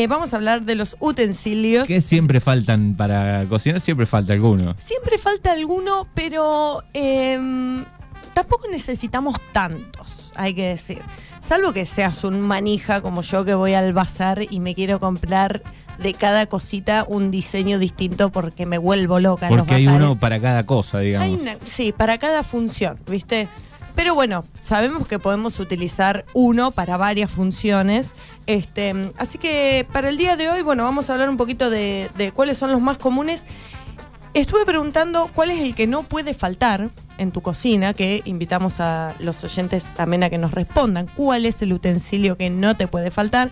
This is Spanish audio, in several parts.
Eh, vamos a hablar de los utensilios. ¿Qué siempre faltan para cocinar? Siempre falta alguno. Siempre falta alguno, pero em, tampoco necesitamos tantos, hay que decir. Salvo que seas un manija como yo que voy al bazar y me quiero comprar de cada cosita un diseño distinto porque me vuelvo loca. en los Porque hay bazares. uno para cada cosa, digamos. Hay una- sí, para cada función, ¿viste? Pero bueno, sabemos que podemos utilizar uno para varias funciones. Este, así que para el día de hoy, bueno, vamos a hablar un poquito de, cuáles son los más comunes. Estuve preguntando cuál es el que no puede faltar en tu cocina, que invitamos a los oyentes también a que nos respondan cuál es el utensilio que no te puede faltar.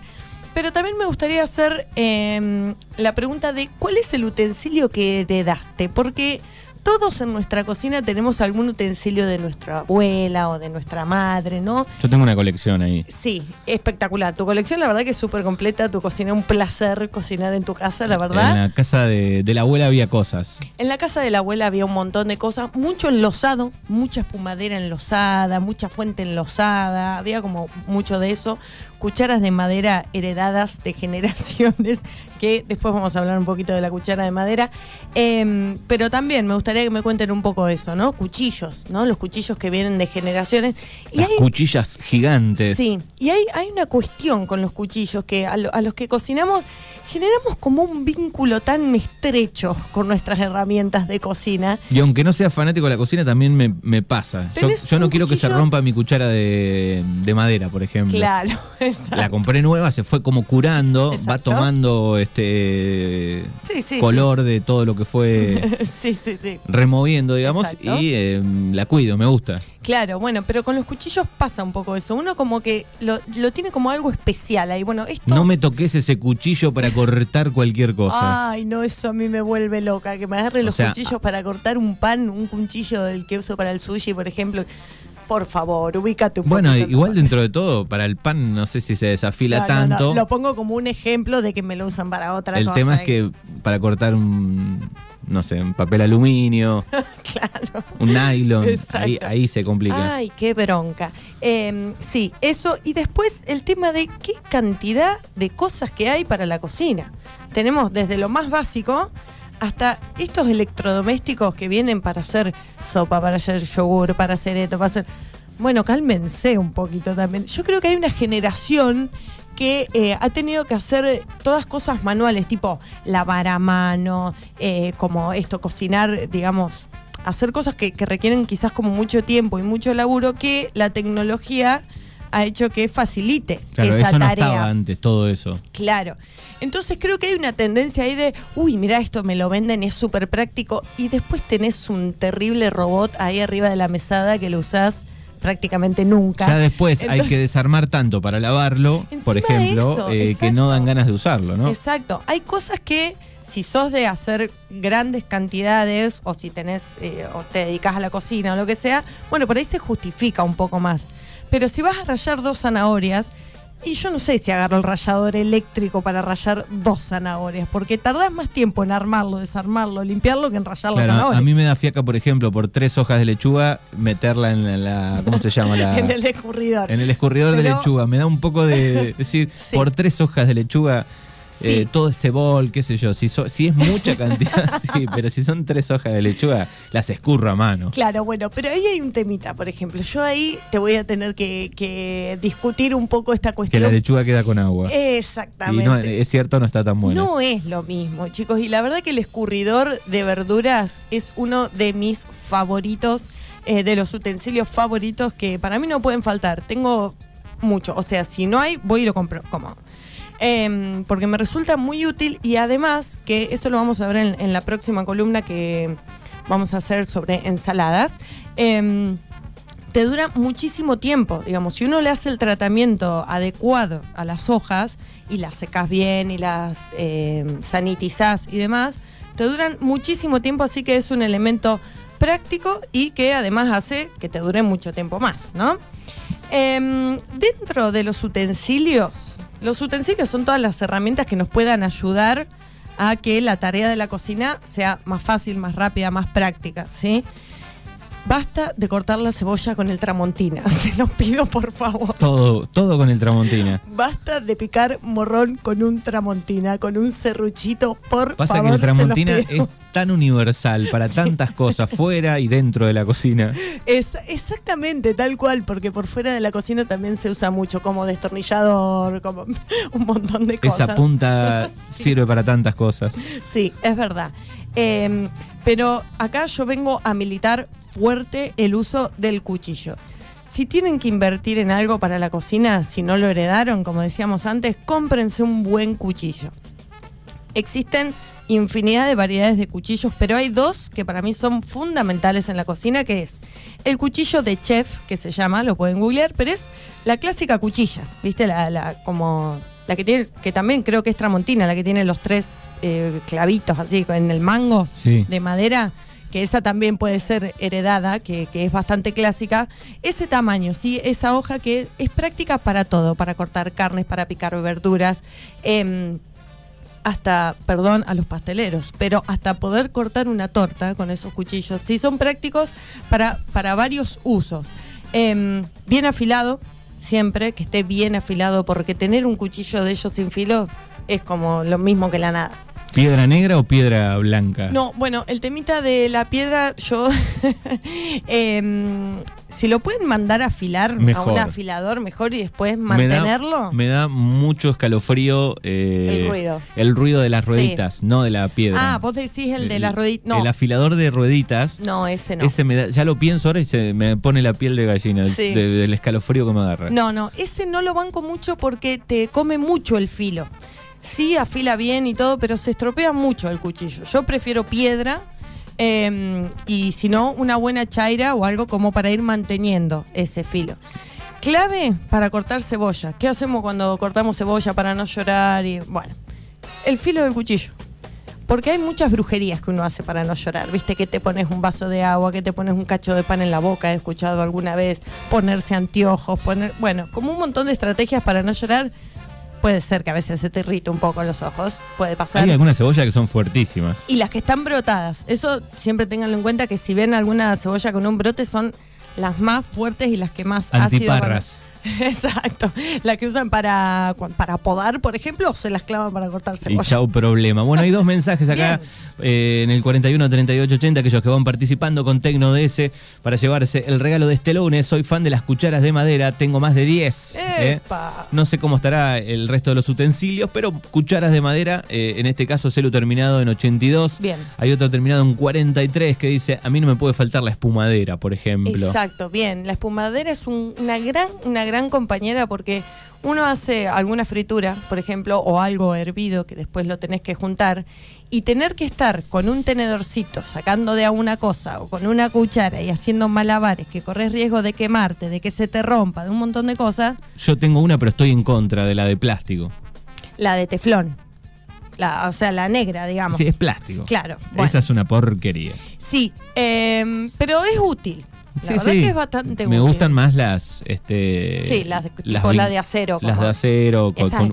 Pero también me gustaría hacer eh, la pregunta de cuál es el utensilio que heredaste, porque todos en nuestra cocina tenemos algún utensilio de nuestra abuela o de nuestra madre, ¿no? Yo tengo una colección ahí. Sí, espectacular. Tu colección, la verdad que es súper completa. Tu cocina, un placer cocinar en tu casa, la verdad. En la casa de, de la abuela había cosas. En la casa de la abuela había un montón de cosas, mucho enlosado, mucha espumadera enlosada, mucha fuente enlosada, había como mucho de eso, cucharas de madera heredadas de generaciones, que después vamos a hablar un poquito de la cuchara de madera, Em, pero también me gustaría que me cuenten un poco de eso, ¿no? Cuchillos, ¿no? Los cuchillos que vienen de generaciones. Y Las hay, cuchillas gigantes. Sí, y hay, hay una cuestión con los cuchillos que a, lo- a los que cocinamos generamos como un vínculo tan estrecho con nuestras herramientas de cocina. Y aunque no sea fanático de la cocina, también me, me pasa. Yo, ¿Tenés yo no quiero que se rompa mi cuchara de, de madera, por ejemplo. Claro, exacto. La compré nueva, se fue como curando, va tomando este Sí, sí, color de todo lo que fue removiendo, digamos, Exacto. y eh, la cuido, me gusta. Claro, bueno, pero con los cuchillos pasa un poco eso. Uno como que lo, lo tiene como algo especial ahí. Bueno, esto... No me toques ese cuchillo para cortar cualquier cosa. Ay, no, eso a mí me vuelve loca. Que me agarre los sea, cuchillos para cortar un pan, un cuchillo del que uso para el sushi, por ejemplo. Por favor, ubícate un bueno, igual dentro de todo, para el pan no sé si se desafila No, no, no, tanto. Lo pongo como un ejemplo de que me lo usan para otra el cosa. tema es que para cortar un, no sé, un papel aluminio, claro. un nylon, ahí, ahí se complica. Ay, qué bronca. Eh, sí, eso. Y después el tema de qué cantidad de cosas que hay para la cocina. Tenemos desde lo más básico hasta estos electrodomésticos que vienen para hacer sopa, para hacer yogur, para hacer esto, para hacer... Bueno, cálmense un poquito también. Yo creo que hay una generación que eh, ha tenido que hacer todas cosas manuales, tipo lavar a mano, eh, como esto, cocinar, digamos, hacer cosas que, que requieren quizás como mucho tiempo y mucho laburo, que la tecnología ha hecho que facilite Claro, esa eso no tarea. estaba antes, todo eso. Claro. Entonces creo que hay una tendencia ahí de, uy, mira, esto me lo venden, es súper práctico. Y después tenés un terrible robot ahí arriba de la mesada que lo usás prácticamente nunca. Ya después hay que desarmar tanto para lavarlo, por ejemplo, eso, eh, que no dan ganas de usarlo, ¿no? Exacto. Hay cosas que si sos de hacer grandes cantidades o si tenés eh, o te dedicas a la cocina o lo que sea, bueno, por ahí se justifica un poco más. Pero si vas a rayar dos zanahorias, y yo no sé si agarro el rallador eléctrico para rayar dos zanahorias, porque tardás más tiempo en armarlo, desarmarlo, limpiarlo que en rayar la Claro, zanahoria. a mí me da fiaca, por ejemplo, por tres hojas de lechuga, meterla en la, ¿cómo se llama? La, en el escurridor. en el escurridor de lechuga. Me da un poco de decir, Sí. por tres hojas de lechuga, Sí. eh, todo ese bol, qué sé yo. Si, so- si es mucha cantidad, sí, pero si son tres hojas de lechuga, las escurro a mano. Claro, bueno, pero ahí hay un temita, por ejemplo. Yo ahí te voy a tener que, que discutir un poco esta Que cuestión. la lechuga queda con agua. Y Exactamente. no, es cierto, no está tan buena. No es lo mismo, chicos. Y la verdad que el escurridor de verduras es uno de mis favoritos, eh, de los utensilios favoritos que para mí no pueden faltar. Tengo mucho. O sea, si no hay, voy y lo compro. Como. Em, porque me resulta muy útil y además, que eso lo vamos a ver en, la próxima columna que vamos a hacer sobre ensaladas. em, te dura muchísimo tiempo. Digamos, si uno le hace el tratamiento adecuado a las hojas y las secas bien y las eh, sanitizás y demás, te duran muchísimo tiempo, así que es un elemento práctico y que además hace que te dure mucho tiempo más, ¿no? Dentro de los utensilios, los utensilios son todas las herramientas que nos puedan ayudar a que la tarea de la cocina sea más fácil, más rápida, más práctica, ¿sí? Basta de cortar la cebolla con el tramontina, se los pido por favor. Todo, todo con el tramontina. Basta de picar morrón con un tramontina, con un serruchito, por Pasa favor. que el tramontina es tan universal para tantas cosas, fuera y dentro de la cocina. Es exactamente tal cual, porque por fuera de la cocina también se usa mucho como destornillador, como un montón de cosas. Esa punta Sí. sirve para tantas cosas. Sí, es verdad. Eh, pero acá yo vengo a militar fuerte el uso del cuchillo. Si tienen que invertir en algo para la cocina, si no lo heredaron, como decíamos antes, cómprense un buen cuchillo. Existen infinidad de variedades de cuchillos, pero hay dos que para mí son fundamentales en la cocina, que es el cuchillo de chef, que se llama, lo pueden googlear, pero es la clásica cuchilla, ¿viste? La, la- como la que tiene, que también creo que es tramontina, la que tiene los tres eh, clavitos así en el mango Sí. de madera, que esa también puede ser heredada, que, que es bastante clásica. Ese tamaño, sí, esa hoja que es práctica para todo, para cortar carnes, para picar verduras. em, hasta, perdón, a los pasteleros, pero hasta poder cortar una torta con esos cuchillos. Sí, son prácticos para, para varios usos. Em, bien afilado, siempre, que esté bien afilado, porque tener un cuchillo de ellos sin filo es como lo mismo que la nada. ¿Piedra negra o piedra blanca? No, bueno, el temita de la piedra, yo. em, si lo pueden mandar a afilar Mejor. a un afilador, mejor y después Me da- mantenerlo. Me da, mucho escalofrío eh, El ruido. el ruido de las Sí. rueditas, no de la piedra. ah, vos decís el de las rueditas. No, El afilador de rueditas. no, ese no. Ese me da- ya lo pienso ahora y se me pone la piel de gallina Sí. de- del escalofrío que me agarra. No, no, ese no lo banco mucho porque te come mucho el filo. Sí, afila bien y todo, pero se estropea mucho el cuchillo. Yo prefiero piedra eh, y si no, una buena chaira o algo como para ir manteniendo ese filo. Clave para cortar cebolla. ¿Qué hacemos cuando cortamos cebolla para no llorar? Y bueno, el filo del cuchillo. Porque hay muchas brujerías que uno hace para no llorar. Viste que te pones un vaso de agua, que te pones un cacho de pan en la boca, he escuchado alguna vez, ponerse anteojos, poner. Bueno, como un montón de estrategias para no llorar. Puede ser que a veces se te irrite un poco los ojos, puede pasar. Hay algunas cebollas que son fuertísimas. Y las que están brotadas, eso siempre tenganlo en cuenta que si ven alguna cebolla con un brote son las más fuertes y las que más ácido van Antiparras. Exacto, las que usan para, para podar, por ejemplo, o se las clavan para cortar Y cebolla. chau problema. Bueno, hay dos mensajes acá eh, en el 41 38 80, aquellos que van participando con Tecno DS para llevarse el regalo de este lunes. Soy fan de las cucharas de madera, tengo más de 10. ¿eh? No sé cómo estará el resto de los utensilios, pero cucharas de madera, eh, en este caso celu terminado en 82. Bien. Hay otro terminado en 43 que dice, a mí no me puede faltar la espumadera, por ejemplo. Exacto, bien. La espumadera es un- una gran, una gran compañera porque uno hace alguna fritura, por ejemplo, o algo hervido que después lo tenés que juntar y tener que estar con un tenedorcito sacando de a una cosa o con una cuchara y haciendo malabares que corres riesgo de quemarte, de que se te rompa, de un montón de cosas, Yo tengo una, pero estoy en contra de la de plástico. la de teflón. La, o sea, la negra, digamos. Sí, es plástico. Claro. bueno. Esa es una porquería. Sí, em, pero es útil. La Sí, verdad sí. que es bastante Me gustan más las. Este, Sí, las de- tipo vin- la de acero, Las de acero,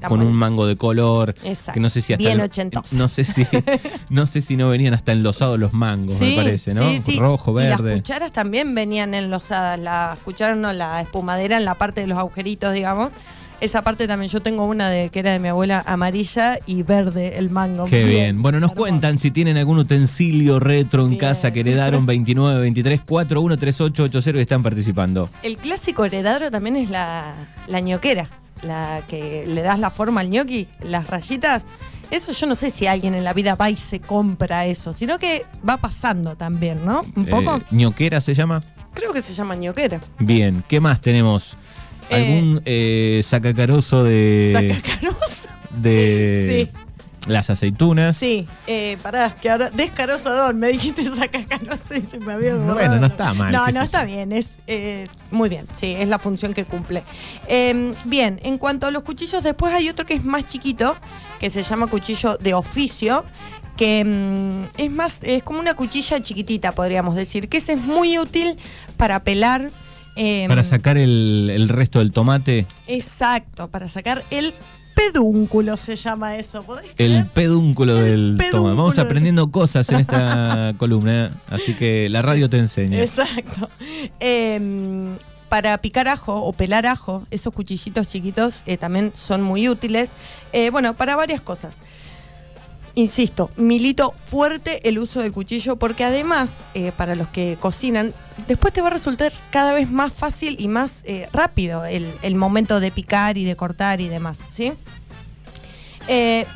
con, un mango de color. Exacto. Que no sé si hasta. Bien ochentoso. No sé si, no sé si no venían hasta enlosados los mangos, me parece, ¿no? sí, sí. Rojo, Y las verde. cucharas también venían enlosadas. Las cucharas no, la espumadera en la parte de los agujeritos, digamos. Esa parte también. Yo tengo una de que era de mi abuela amarilla y verde el mango. Qué bien. Bueno, nos hermoso. cuentan si tienen algún utensilio retro en Bien. casa que heredaron 29 23 41 3880 y están participando. El clásico heredadero también es la, la ñoquera. La que le das la forma al ñoqui, las rayitas. Eso yo no sé si alguien en la vida va y se compra eso, sino que va pasando también, ¿no? Un poco. Eh, ¿Ñoquera se llama? Creo que se llama ñoquera. Bien. ¿Qué más tenemos? Eh, ¿Algún eh, sacacarozo de. Sacacaroso. de las aceitunas? Sí, eh, pará, que ahora descarosador, me dijiste sacacaroso y se me había Bueno, borrado. no está mal, No, no está bien, es eh, muy bien, sí, es la función que cumple. Eh, bien, en cuanto a los cuchillos, después hay otro que es más chiquito, que se llama cuchillo de oficio, que mm, es más, es como una cuchilla chiquitita, podríamos decir, que ese es muy útil para pelar. Eh, Para sacar el, el resto del tomate. Exacto, para sacar el pedúnculo se llama eso. El pedúnculo del toma. Vamos aprendiendo cosas en esta columna, así que la radio te enseña. Exacto. Em, para picar ajo o pelar ajo, esos cuchillitos chiquitos eh, también son muy útiles. Eh, bueno, para varias cosas. Insisto, milito fuerte el uso del cuchillo porque además, eh, para los que cocinan, después te va a resultar cada vez más fácil y más rápido el, momento de picar y de cortar y demás, ¿sí?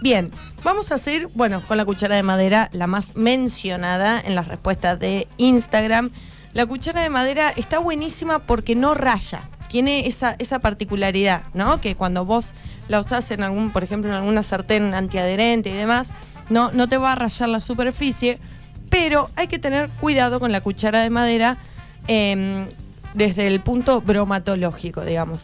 bien, vamos a seguir, bueno, con la cuchara de madera, la más mencionada en las respuestas de Instagram. La cuchara de madera está buenísima porque no raya. Tiene esa, esa particularidad, ¿no? Que cuando vos la usás en algún, por ejemplo, en alguna sartén antiadherente y demás, no, no te va a rayar la superficie, pero hay que tener cuidado con la cuchara de madera em, desde el punto bromatológico, digamos.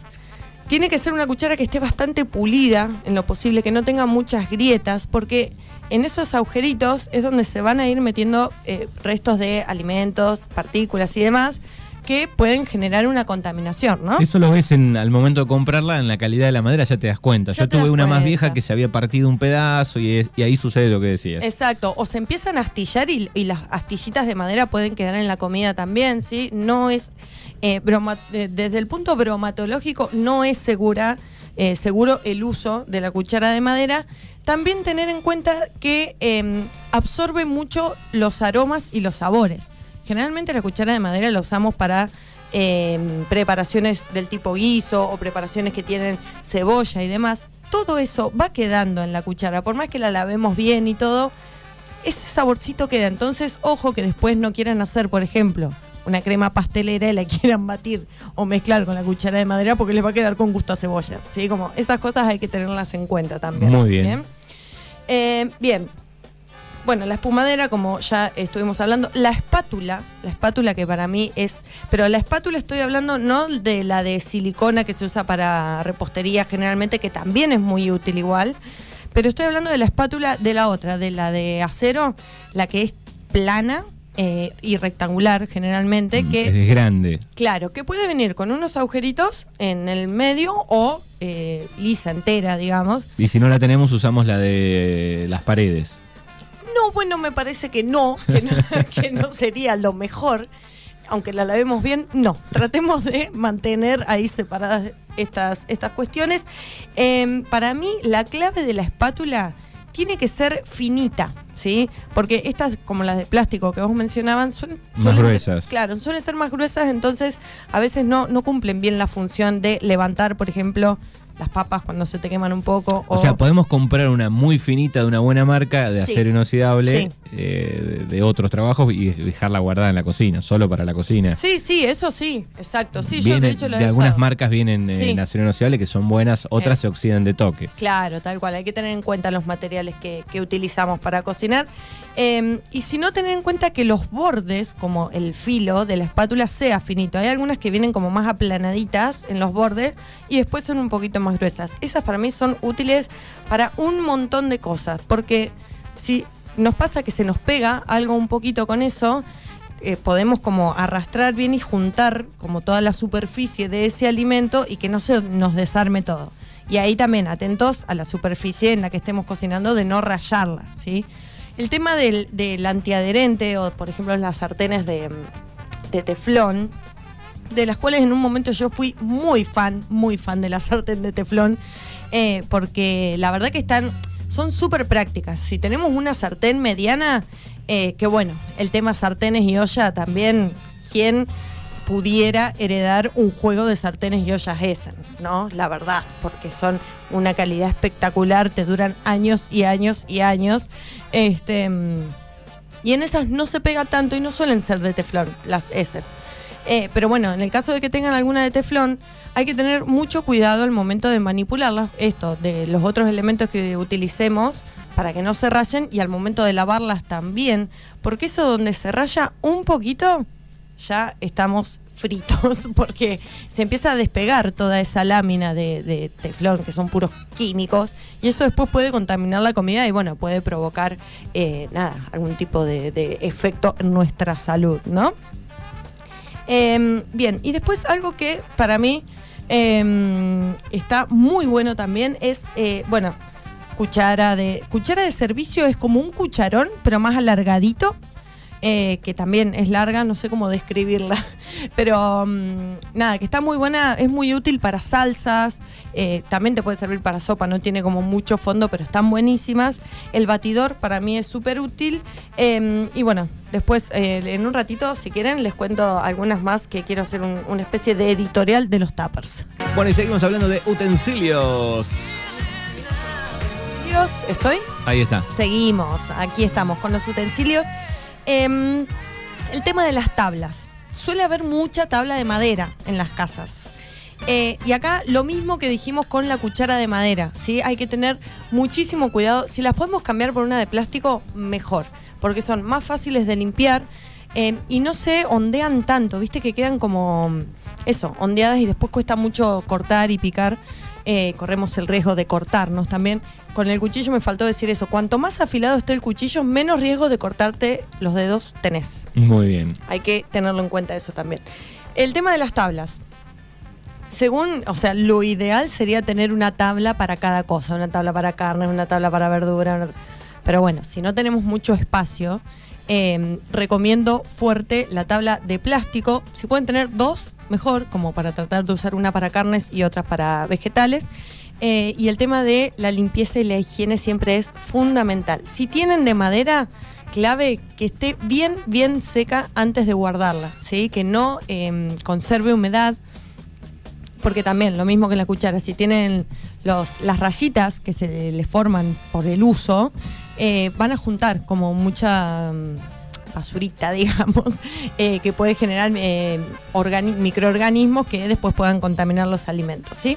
Tiene que ser una cuchara que esté bastante pulida, en lo posible, que no tenga muchas grietas, porque en esos agujeritos es donde se van a ir metiendo eh, restos de alimentos, partículas y demás que pueden generar una contaminación, ¿no? Eso lo ves en, al momento de comprarla, en la calidad de la madera ya te das cuenta. Yo tuve una más vieja que se había partido un pedazo y, ahí sucede lo que decías. Exacto, o se empiezan a astillar y, las astillitas de madera pueden quedar en la comida también, ¿sí? No es, eh, broma, desde el punto bromatológico, no es segura, eh, seguro el uso de la cuchara de madera también tener en cuenta que em, absorbe mucho los aromas y los sabores. Generalmente la cuchara de madera la usamos para em, preparaciones del tipo guiso o preparaciones que tienen cebolla y demás. Todo eso va quedando en la cuchara, por más que la lavemos bien y todo, ese saborcito queda. Entonces, ojo que después no quieran hacer, por ejemplo, una crema pastelera y la quieran batir o mezclar con la cuchara de madera porque les va a quedar con gusto a cebolla. ¿sí? Como esas cosas hay que tenerlas en cuenta también. Muy bien. Bien. Eh, bueno, la espumadera, como ya estuvimos hablando, la espátula, la espátula que para mí es, pero la espátula estoy hablando no de la de silicona que se usa para repostería generalmente, que también es muy útil igual, pero estoy hablando de la espátula de la otra, de la de acero, la que es plana, eh, y rectangular generalmente. Mm, que es grande. Claro, que puede venir con unos agujeritos en el medio o eh, lisa entera, digamos. Y si no la tenemos, usamos la de las paredes. No, bueno, me parece que no, que no, sería lo mejor. Aunque la lavemos bien, no. Tratemos de mantener ahí separadas estas, estas cuestiones. Em, para mí, la clave de la espátula tiene que ser finita. ¿sí? Porque estas, como las de plástico que vos mencionaban, son más gruesas. Claro, suelen ser más gruesas, entonces a veces no, no cumplen bien la función de levantar, por ejemplo, las papas cuando se te queman un poco. O, sea, podemos comprar una muy finita de una buena marca de acero inoxidable eh, de, otros trabajos y dejarla guardada en la cocina, solo para la cocina. Sí, sí, eso sí, exacto. Sí, yo de hecho lo De algunas marcas vienen en acero inoxidable que son buenas, otras se oxidan de toque. Claro, tal cual. Hay que tener en cuenta los materiales que, que utilizamos para cocinar. Em, y si no, tener en cuenta que los bordes, como el filo de la espátula, sea finito. Hay algunas que vienen como más aplanaditas en los bordes y después son un poquito más gruesas. Esas para mí son útiles para un montón de cosas, porque si nos pasa que se nos pega algo un poquito con eso, eh, podemos como arrastrar bien y juntar como toda la superficie de ese alimento y que no se nos desarme todo. Y ahí también atentos a la superficie en la que estemos cocinando de no rayarla, ¿sí? El tema del, antiadherente o, por ejemplo, las sartenes de, teflón, de las cuales en un momento yo fui muy fan, muy fan de la sartén de teflón, eh, porque la verdad que están, son súper prácticas. Si tenemos una sartén mediana, eh, que bueno, el tema sartenes y olla también, ¿quién pudiera heredar un juego de sartenes y ollas Essen, ¿no? La verdad, porque son una calidad espectacular, te duran años y años y años. Este, y en esas no se pega tanto y no suelen ser de teflón, las Essen. Eh, pero bueno, en el caso de que tengan alguna de teflón, hay que tener mucho cuidado al momento de manipularlas, esto, de los otros elementos que utilicemos para que no se rayen y al momento de lavarlas también, porque eso donde se raya un poquito ya estamos fritos porque se empieza a despegar toda esa lámina de, teflón, que son puros químicos, y eso después puede contaminar la comida y bueno, puede provocar eh, nada, algún tipo de, efecto en nuestra salud, ¿no? Em, bien, y después algo que para mí Em, está muy bueno también. Es, eh, bueno, cuchara de. Cuchara de servicio es como un cucharón, pero más alargadito. Eh, que también es larga, no sé cómo describirla, pero mm, nada, que está muy buena, es muy útil para salsas, eh, también te puede servir para sopa, no tiene como mucho fondo, pero están buenísimas. El batidor para mí es súper útil eh, y bueno, después eh, en un ratito, si quieren, les cuento algunas más que quiero hacer un- una especie de editorial de los tappers. Bueno, y seguimos hablando de utensilios. ¿Estoy? Ahí está. Seguimos, aquí estamos con los utensilios. Em, el tema de las tablas. Suele haber mucha tabla de madera en las casas. Eh, y acá lo mismo que dijimos con la cuchara de madera, ¿sí? Hay que tener muchísimo cuidado. Si las podemos cambiar por una de plástico, mejor, porque son más fáciles de limpiar eh, y no se ondean tanto, ¿viste? Que quedan como eso, ondeadas y después cuesta mucho cortar y picar. Eh, corremos el riesgo de cortarnos también. Con el cuchillo me faltó decir eso. Cuanto más afilado esté el cuchillo, menos riesgo de cortarte los dedos tenés. Muy bien. Hay que tenerlo en cuenta eso también. El tema de las tablas. Según, o sea, lo ideal sería tener una tabla para cada cosa, una tabla para carne, una tabla para verdura. una- Pero bueno, si no tenemos mucho espacio, eh, recomiendo fuerte la tabla de plástico. Si pueden tener dos, mejor, como para tratar de usar una para carnes y otra para vegetales. Eh, y el tema de la limpieza y la higiene siempre es fundamental. Si tienen de madera, clave que esté bien, bien seca antes de guardarla, ¿sí? Que no eh, conserve humedad. Porque también, lo mismo que la cuchara, si tienen los, las rayitas que se le forman por el uso, eh, van a juntar como mucha basurita, digamos, eh, que puede generar eh, organi- microorganismos que después puedan contaminar los alimentos, ¿sí?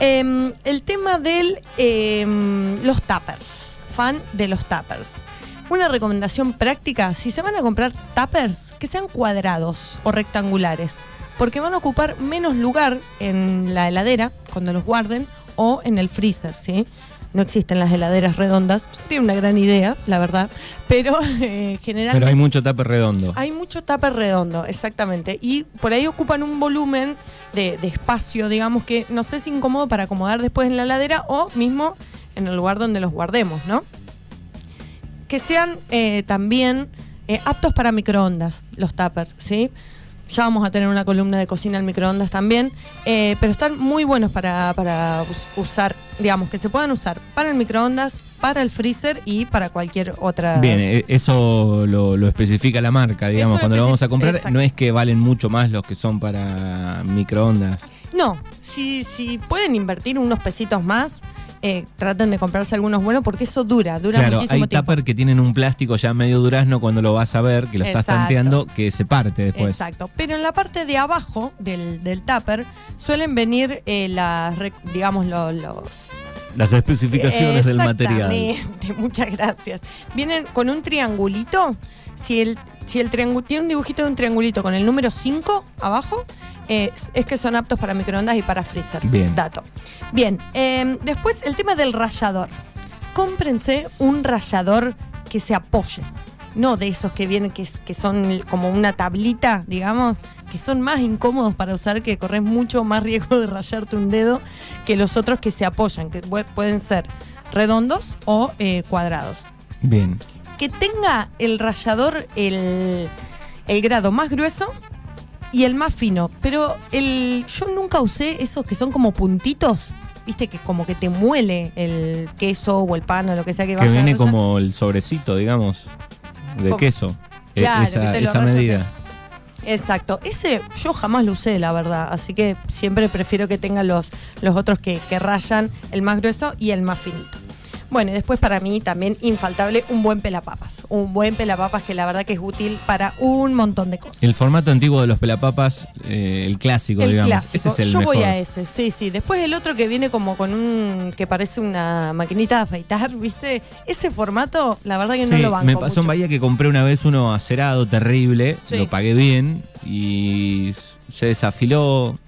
Em, el tema de los tuppers, fan de los tuppers. Una recomendación práctica, si se van a comprar tuppers, que sean cuadrados o rectangulares, porque van a ocupar menos lugar en la heladera cuando los guarden o en el freezer, ¿sí? No existen las heladeras redondas, sería una gran idea, la verdad, pero eh, generalmente... Pero hay mucho tape redondo. Hay mucho tupper redondo, exactamente. Y por ahí ocupan un volumen de, de espacio, digamos, que no sé si incómodo para acomodar después en la ladera o mismo en el lugar donde los guardemos, ¿no? Que sean eh, también eh, aptos para microondas, los tuppers, ¿sí? Ya vamos a tener una columna de cocina en microondas también, eh, pero están muy buenos para, para us- usar, digamos, que se puedan usar para el microondas, para el freezer y para cualquier otra... Bien, eh, eso lo, lo especifica la marca, digamos, Eso cuando lo vamos a comprar. exacto. No es que valen mucho más los que son para microondas. No, si, si pueden invertir unos pesitos más, eh, traten de comprarse algunos buenos porque eso dura, dura claro, muchísimo hay tiempo. tupper que tienen un plástico ya medio durazno cuando lo vas a ver, que lo estás tanteando, que se parte después. Exacto, pero en la parte de abajo del, del tupper suelen venir eh, las, digamos, lo- los... Las especificaciones del material. Muchas gracias. Vienen con un triangulito, si el, si el triángulo tiene un dibujito de un triangulito con el número 5 abajo, eh, es- que son aptos para microondas y para freezer. Bien. Dato. Bien, eh, después el tema del rallador. Cómprense un rallador que se apoye. No de esos que vienen, que, son como una tablita, digamos, que son más incómodos para usar, que corres mucho más riesgo de rayarte un dedo que los otros que se apoyan, que pu- pueden ser redondos o eh, cuadrados. Bien. Que tenga el rallador el, el grado más grueso y el más fino. Pero el, yo nunca usé esos que son como puntitos. Viste que como que te muele el queso o el pan o lo que sea que, Que vayas a viene rallar. como el sobrecito, digamos, de queso. Eh, Claro, esa que te lo esa medida. Exacto. Ese yo jamás lo usé, la verdad. Así que siempre prefiero que tengan los, los otros que, que rayan, el más grueso y el más finito. Bueno, y después para mí también infaltable un buen pelapapas. Un buen pelapapas que la verdad que es útil para un montón de cosas. El formato antiguo de los pelapapas, eh, el clásico, El digamos. clásico. Ese es el Yo mejor. voy a ese, sí, sí. Después el otro que viene como con un. que parece una maquinita de afeitar, ¿viste? Ese formato, la verdad que no lo banco. me pasó en mucho. Bahía que compré una vez uno acerado, terrible, Sí. lo pagué bien y se desafiló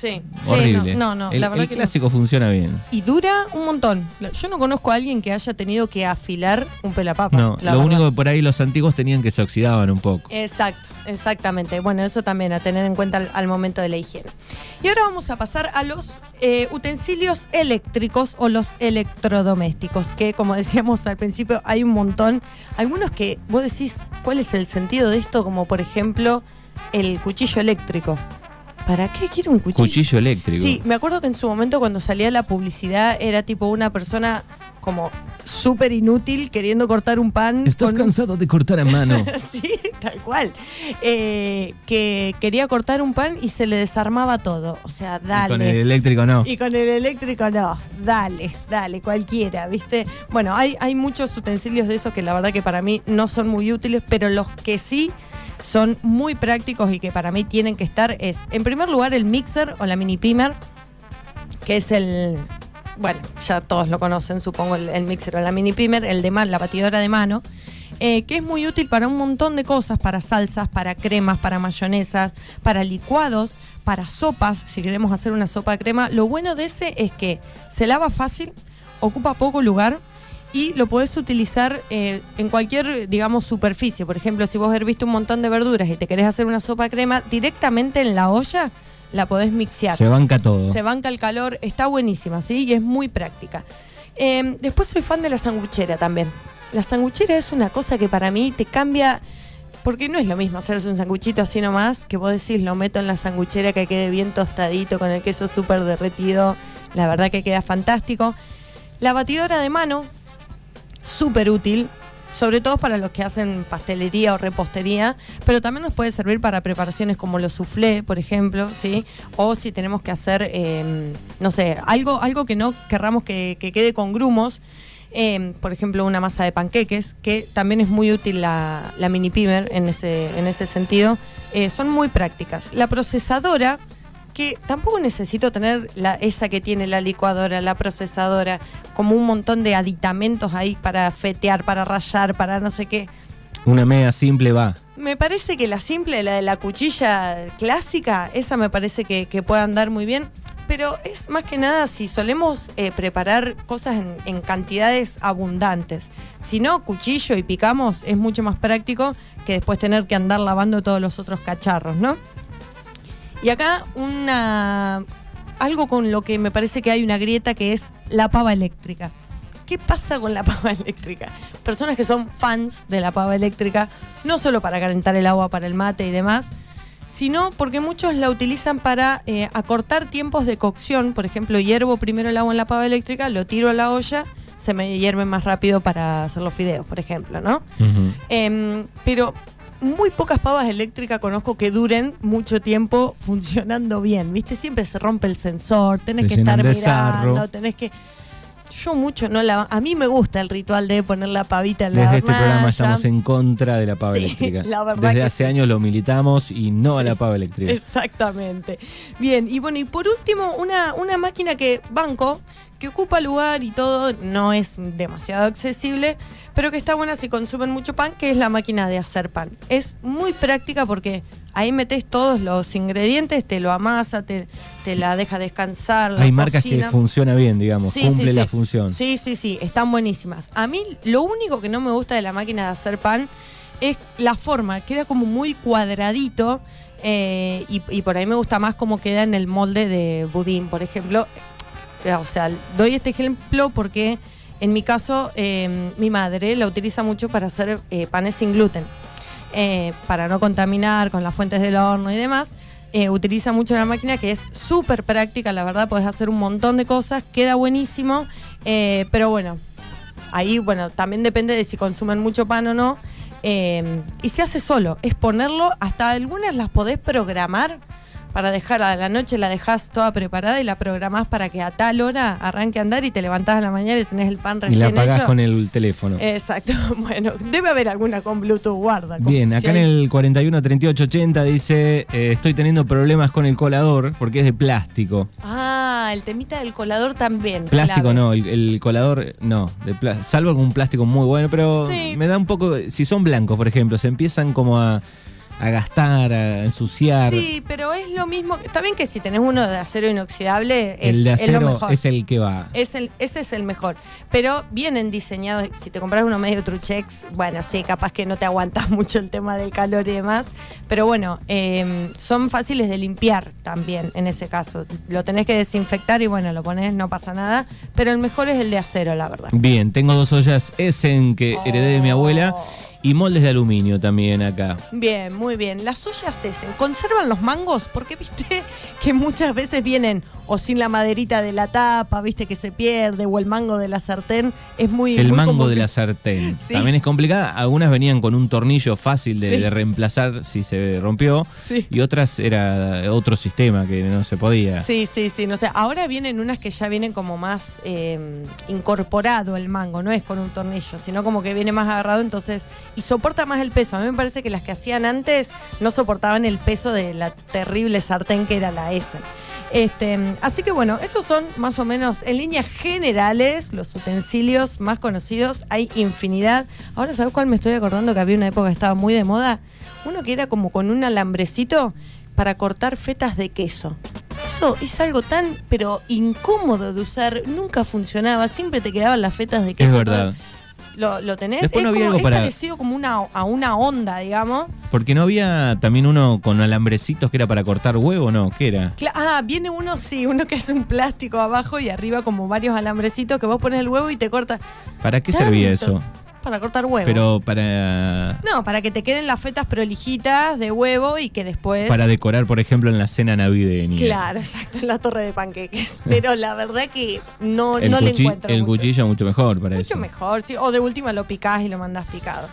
Sí, Horrible. Sí, no, no, no, el, la verdad el que no. clásico funciona bien. Y dura un montón. Yo no conozco a alguien que haya tenido que afilar un pelapapa. No, lo verdad. único que por ahí los antiguos tenían que se oxidaban un poco. Exacto, exactamente. Bueno, eso también a tener en cuenta al, al momento de la higiene. Y ahora vamos a pasar a los eh, utensilios eléctricos o los electrodomésticos, que como decíamos al principio hay un montón. Algunos que vos decís, ¿cuál es el sentido de esto? Como por ejemplo el cuchillo eléctrico. ¿Para qué quiero un cuchillo? Cuchillo eléctrico. Sí, me acuerdo que en su momento cuando salía la publicidad era tipo una persona como súper inútil queriendo cortar un pan. ¿Estás con cansado de cortar a mano? sí, tal cual. Eh, que quería cortar un pan y se le desarmaba todo. O sea, Y dale. con el eléctrico no. Y con el eléctrico no, dale, dale, cualquiera, ¿viste? Bueno, hay, hay muchos utensilios de esos que la verdad que para mí no son muy útiles, pero los que sí son muy prácticos y que para mí tienen que estar es, en primer lugar, el mixer o la mini pimer, que es el, bueno, ya todos lo conocen, supongo, el, mixer o la mini pimer, el de mano, la batidora de mano. eh, que es muy útil para un montón de cosas, para salsas, para cremas, para mayonesas, para licuados, para sopas, si queremos hacer una sopa de crema. Lo bueno de ese es que se lava fácil, ocupa poco lugar y lo podés utilizar eh, en cualquier, digamos, superficie. Por ejemplo, si vos herviste un montón de verduras y te querés hacer una sopa crema, directamente en la olla la podés mixear. Se banca todo. Se banca el calor, está buenísima, ¿sí? Y es muy práctica. Eh, después soy fan de la sanguchera también. La sanguchera es una cosa que para mí te cambia, porque no es lo mismo hacerse un sanguchito así nomás, que vos decís, lo meto en la sanguchera que quede bien tostadito, con el queso súper derretido. La verdad que queda fantástico. La batidora de mano, súper útil, sobre todo para los que hacen pastelería o repostería, pero también nos puede servir para preparaciones como los soufflé, por ejemplo, ¿sí? O si tenemos que hacer, eh, no sé, algo, algo que no querramos que, que quede con grumos, eh, por ejemplo, una masa de panqueques, que también es muy útil la, la mini pimer en ese, en ese sentido. Eh, son muy prácticas. La procesadora, que tampoco necesito tener la, esa que tiene la licuadora, la procesadora, como un montón de aditamentos ahí para fetear, para rayar, para no sé qué. Una media simple va. Me parece que la simple, la de la cuchilla clásica, esa me parece que, que puede andar muy bien. Pero es más que nada si solemos eh, preparar cosas en, en cantidades abundantes. Si no, cuchillo y picamos es mucho más práctico que después tener que andar lavando todos los otros cacharros, ¿no? Y acá una algo con lo que me parece que hay una grieta que es la pava eléctrica. ¿Qué pasa con la pava eléctrica? Personas que son fans de la pava eléctrica, no solo para calentar el agua para el mate y demás, sino porque muchos la utilizan para eh, acortar tiempos de cocción. Por ejemplo, hiervo primero el agua en la pava eléctrica, lo tiro a la olla, se me hierve más rápido para hacer los fideos, por ejemplo, ¿no? Em, pero muy pocas pavas eléctricas conozco que duren mucho tiempo funcionando bien. ¿Viste? Siempre se rompe el sensor, tenés Se que estar mirando, sarro. tenés que. Yo mucho no la. A mí me gusta el ritual de poner la pavita en la Desde este programa estamos en contra de la pava Sí, eléctrica. la verdad Desde que hace sí. años lo militamos y no a la pava eléctrica. Exactamente. Bien, y bueno, y por último, una, una máquina que banco, que ocupa lugar y todo, no es demasiado accesible, pero que está buena si consumen mucho pan, que es la máquina de hacer pan. Es muy práctica porque ahí metes todos los ingredientes, te lo amasa, te, te la deja descansar. la Hay marcas cocina. que funciona bien, digamos, Sí, cumple sí, la sí. función. Sí, sí, sí, están buenísimas. A mí lo único que no me gusta de la máquina de hacer pan es la forma, queda como muy cuadradito eh, y, y por ahí me gusta más cómo queda en el molde de budín, por ejemplo. Eh, O sea, doy este ejemplo porque en mi caso eh, mi madre la utiliza mucho para hacer eh, panes sin gluten, eh, para no contaminar con las fuentes del horno y demás. utiliza mucho la máquina que es súper práctica, la verdad, podés hacer un montón de cosas, queda buenísimo, pero bueno, ahí bueno, también depende de si consumen mucho pan o no. y se hace solo, es ponerlo, hasta algunas las podés programar para dejar a la noche, la dejás toda preparada y la programás para que a tal hora arranque a andar y te levantás a la mañana y tenés el pan y recién la apagás hecho. con el teléfono. Exacto, bueno, debe haber alguna con Bluetooth, guarda. Bien, si acá en el 41 38 80 dice, eh, estoy teniendo problemas con el colador porque es de plástico. Ah, el temita del colador también. Plástico clave. no, el, el colador no, de salvo algún plástico muy bueno, pero Sí. me da un poco, si son blancos por ejemplo, se empiezan como a, a gastar, a ensuciar. Sí, pero es lo mismo. Está bien que si tenés uno de acero inoxidable, es, el de es lo acero mejor. es el que va. Es el, ese es el mejor. Pero vienen diseñados. Si te compras uno medio truchex, bueno, sí, capaz que no te aguantas mucho el tema del calor y demás. Pero bueno, eh, son fáciles de limpiar también en ese caso. Lo tenés que desinfectar y bueno, lo pones, no pasa nada. Pero el mejor es el de acero, la verdad. Bien, tengo dos ollas Essen que heredé de mi abuela. Y moldes de aluminio también acá. Bien, muy bien. Las ollas Essen, ¿conservan los mangos? Porque viste que muchas veces vienen o sin la maderita de la tapa, viste que se pierde, o el mango de la sartén. Es muy El muy mango común de la sartén. Sí. También es complicada. Algunas venían con un tornillo fácil de, Sí. de reemplazar si se rompió. Sí. Y otras era otro sistema que no se podía. Sí, sí, sí, no sé. Ahora vienen unas que ya vienen como más eh, incorporado el mango, no es con un tornillo, sino como que viene más agarrado, entonces, y soporta más el peso. A mí me parece que las que hacían antes no soportaban el peso de la terrible sartén que era la Essen. Este, así que bueno, esos son más o menos en líneas generales los utensilios más conocidos. Hay infinidad. Ahora, ¿sabes cuál me estoy acordando? Que había una época que estaba muy de moda. Uno que era como con un alambrecito para cortar fetas de queso. Eso es algo tan, pero incómodo de usar. Nunca funcionaba. Siempre te quedaban las fetas de queso. Es verdad. ¿Lo, lo tenés? Después es, no había como- algo para- parecido como una, a una onda, digamos. Porque no había también uno con alambrecitos que era para cortar huevo, ¿no? ¿Qué era? Cla- Ah, viene uno, sí, uno que es un plástico abajo y arriba como varios alambrecitos que vos pones el huevo y te corta. ¿Para qué servía eso? Para cortar huevo. Pero para, No, para que te queden las fetas prolijitas de huevo y que después. para decorar, por ejemplo, en la cena navideña. Claro, exacto, en la torre de panqueques. Pero la verdad que no, El, no le encuentro. el mucho. cuchillo mucho mejor para Mucho eso. mejor, sí. O de última lo picás y lo mandás picado.